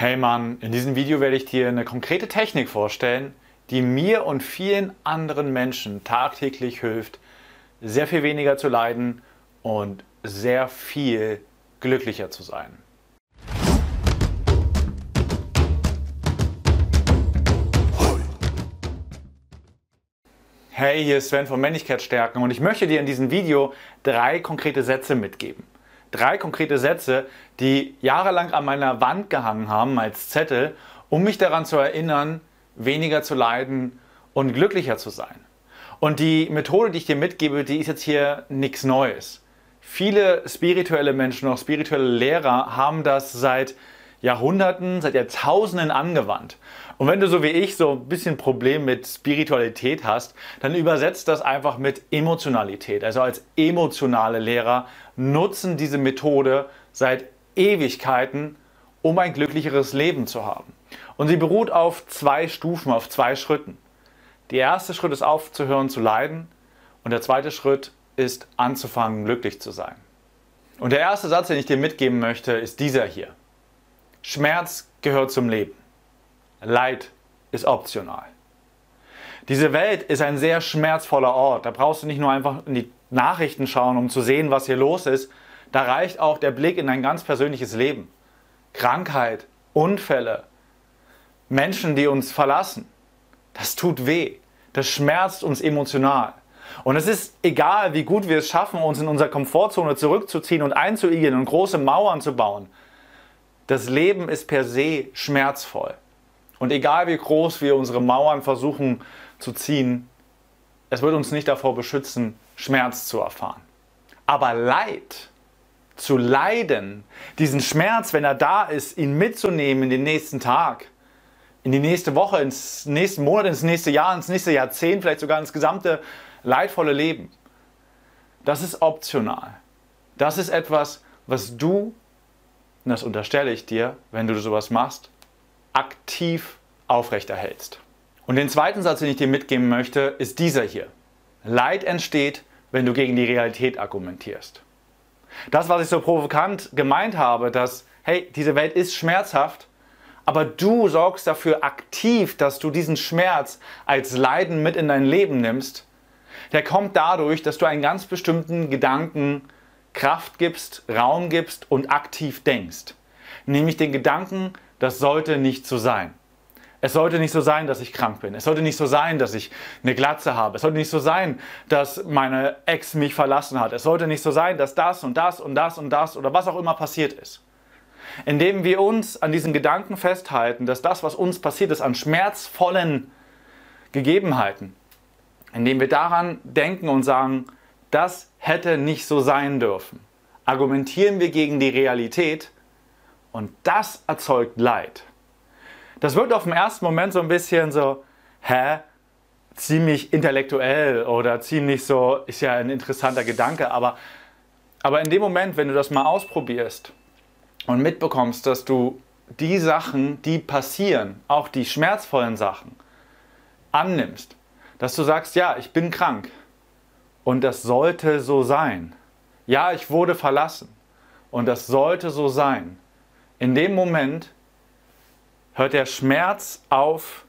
Hey Mann, in diesem Video werde ich dir eine konkrete Technik vorstellen, die mir und vielen anderen Menschen tagtäglich hilft, sehr viel weniger zu leiden und sehr viel glücklicher zu sein. Hey, hier ist Sven von Männlichkeitsstärken und ich möchte dir in diesem Video drei konkrete Sätze mitgeben drei konkrete Sätze, die jahrelang an meiner Wand gehangen haben als Zettel, um mich daran zu erinnern, weniger zu leiden und glücklicher zu sein. Und die Methode, die ich dir mitgebe, die ist jetzt hier nichts Neues. Viele spirituelle Menschen, auch spirituelle Lehrer, haben das seit Jahrhunderten, seit Jahrtausenden angewandt. Und wenn du so wie ich so ein bisschen Problem mit Spiritualität hast, dann übersetzt das einfach mit Emotionalität. Also als emotionale Lehrer nutzen diese Methode seit Ewigkeiten, um ein glücklicheres Leben zu haben. Und sie beruht auf zwei Stufen, auf zwei Schritten. Der erste Schritt ist aufzuhören zu leiden und der zweite Schritt ist anzufangen glücklich zu sein. Und der erste Satz, den ich dir mitgeben möchte, ist dieser hier. Schmerz gehört zum Leben. Leid ist optional. Diese Welt ist ein sehr schmerzvoller Ort. Da brauchst du nicht nur einfach in die Nachrichten schauen, um zu sehen, was hier los ist. Da reicht auch der Blick in dein ganz persönliches Leben. Krankheit, Unfälle, Menschen, die uns verlassen. Das tut weh. Das schmerzt uns emotional. Und es ist egal, wie gut wir es schaffen, uns in unserer Komfortzone zurückzuziehen und einzuigeln und große Mauern zu bauen. Das Leben ist per se schmerzvoll. Und egal wie groß wir unsere Mauern versuchen zu ziehen, es wird uns nicht davor beschützen, Schmerz zu erfahren. Aber Leid, zu leiden, diesen Schmerz, wenn er da ist, ihn mitzunehmen in den nächsten Tag, in die nächste Woche, ins nächste Monat, ins nächste Jahr, ins nächste Jahrzehnt, vielleicht sogar ins gesamte leidvolle Leben, das ist optional. Das ist etwas, was du und das unterstelle ich dir, wenn du sowas machst, aktiv aufrechterhältst. Und den zweiten Satz, den ich dir mitgeben möchte, ist dieser hier. Leid entsteht, wenn du gegen die Realität argumentierst. Das, was ich so provokant gemeint habe, dass, hey, diese Welt ist schmerzhaft, aber du sorgst dafür aktiv, dass du diesen Schmerz als Leiden mit in dein Leben nimmst, der kommt dadurch, dass du einen ganz bestimmten Gedanken Kraft gibst, Raum gibst und aktiv denkst. Nämlich den Gedanken, das sollte nicht so sein. Es sollte nicht so sein, dass ich krank bin. Es sollte nicht so sein, dass ich eine Glatze habe. Es sollte nicht so sein, dass meine Ex mich verlassen hat. Es sollte nicht so sein, dass das und das und das und das oder was auch immer passiert ist. Indem wir uns an diesen Gedanken festhalten, dass das, was uns passiert ist, an schmerzvollen Gegebenheiten, indem wir daran denken und sagen, das hätte nicht so sein dürfen. Argumentieren wir gegen die Realität und das erzeugt Leid. Das wird auf den ersten Moment so ein bisschen so, hä? Ziemlich intellektuell oder ziemlich so, ist ja ein interessanter Gedanke, aber, aber in dem Moment, wenn du das mal ausprobierst und mitbekommst, dass du die Sachen, die passieren, auch die schmerzvollen Sachen, annimmst, dass du sagst, ja, ich bin krank, und das sollte so sein. Ja, ich wurde verlassen. Und das sollte so sein. In dem Moment hört der Schmerz auf,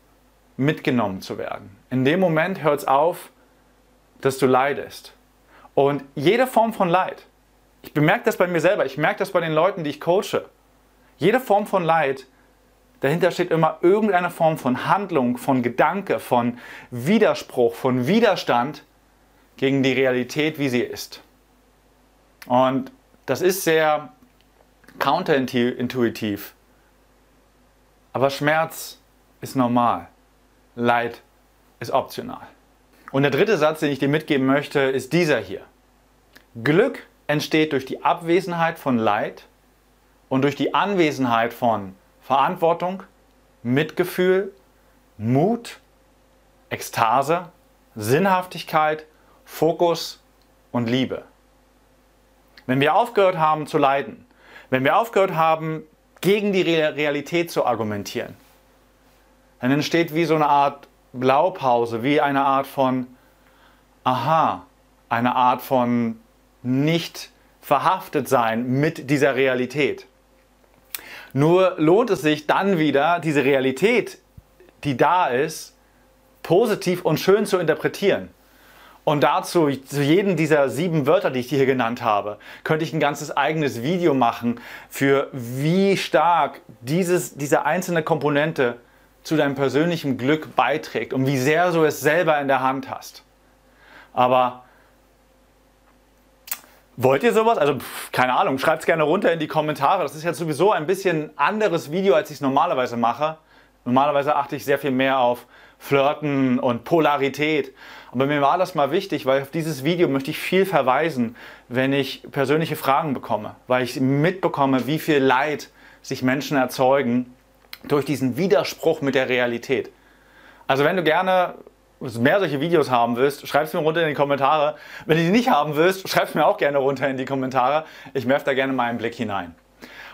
mitgenommen zu werden. In dem Moment hört es auf, dass du leidest. Und jede Form von Leid, ich bemerke das bei mir selber, ich merke das bei den Leuten, die ich coache. Jede Form von Leid, dahinter steht immer irgendeine Form von Handlung, von Gedanke, von Widerspruch, von Widerstand, gegen die Realität, wie sie ist. Und das ist sehr counterintuitiv. Aber Schmerz ist normal. Leid ist optional. Und der dritte Satz, den ich dir mitgeben möchte, ist dieser hier. Glück entsteht durch die Abwesenheit von Leid und durch die Anwesenheit von Verantwortung, Mitgefühl, Mut, Ekstase, Sinnhaftigkeit Fokus und Liebe. Wenn wir aufgehört haben zu leiden, wenn wir aufgehört haben, gegen die Realität zu argumentieren, dann entsteht wie so eine Art Blaupause, wie eine Art von Aha, eine Art von nicht verhaftet sein mit dieser Realität. Nur lohnt es sich dann wieder, diese Realität, die da ist, positiv und schön zu interpretieren. Und dazu, zu jedem dieser sieben Wörter, die ich dir hier genannt habe, könnte ich ein ganzes eigenes Video machen, für wie stark dieses, diese einzelne Komponente zu deinem persönlichen Glück beiträgt und wie sehr du es selber in der Hand hast. Aber wollt ihr sowas? Also keine Ahnung, schreibt es gerne runter in die Kommentare. Das ist jetzt sowieso ein bisschen anderes Video, als ich es normalerweise mache. Normalerweise achte ich sehr viel mehr auf Flirten und Polarität. Aber mir war das mal wichtig, weil auf dieses Video möchte ich viel verweisen, wenn ich persönliche Fragen bekomme, weil ich mitbekomme, wie viel Leid sich Menschen erzeugen durch diesen Widerspruch mit der Realität. Also wenn du gerne mehr solche Videos haben willst, schreib es mir runter in die Kommentare. Wenn du die nicht haben willst, schreib es mir auch gerne runter in die Kommentare. Ich werfe da gerne mal einen Blick hinein.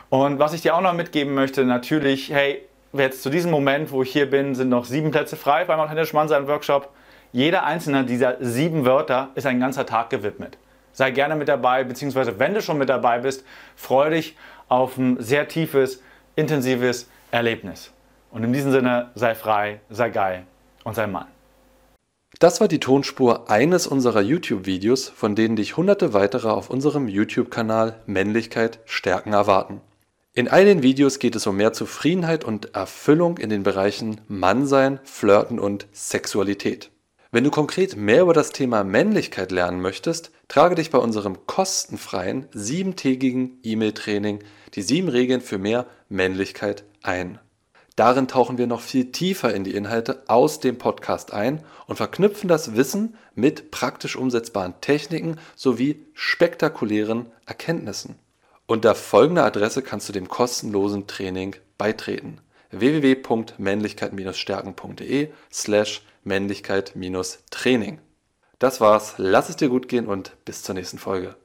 Und was ich dir auch noch mitgeben möchte, natürlich, hey, jetzt zu diesem Moment, wo ich hier bin, sind noch sieben Plätze frei beim Authentische Mann sein Workshop. Jeder einzelne dieser sieben Wörter ist ein ganzer Tag gewidmet. Sei gerne mit dabei, beziehungsweise wenn du schon mit dabei bist, freue dich auf ein sehr tiefes, intensives Erlebnis. Und in diesem Sinne, sei frei, sei geil und sei Mann. Das war die Tonspur eines unserer YouTube-Videos, von denen dich hunderte weitere auf unserem YouTube-Kanal Männlichkeit stärken erwarten. In all den Videos geht es um mehr Zufriedenheit und Erfüllung in den Bereichen Mannsein, Flirten und Sexualität. Wenn du konkret mehr über das Thema Männlichkeit lernen möchtest, trage dich bei unserem kostenfreien siebentägigen E-Mail-Training die sieben Regeln für mehr Männlichkeit ein. Darin tauchen wir noch viel tiefer in die Inhalte aus dem Podcast ein und verknüpfen das Wissen mit praktisch umsetzbaren Techniken sowie spektakulären Erkenntnissen. Unter folgender Adresse kannst du dem kostenlosen Training beitreten: www.männlichkeit-stärken.de slash Männlichkeit-Training. Das war's, lass es dir gut gehen und bis zur nächsten Folge.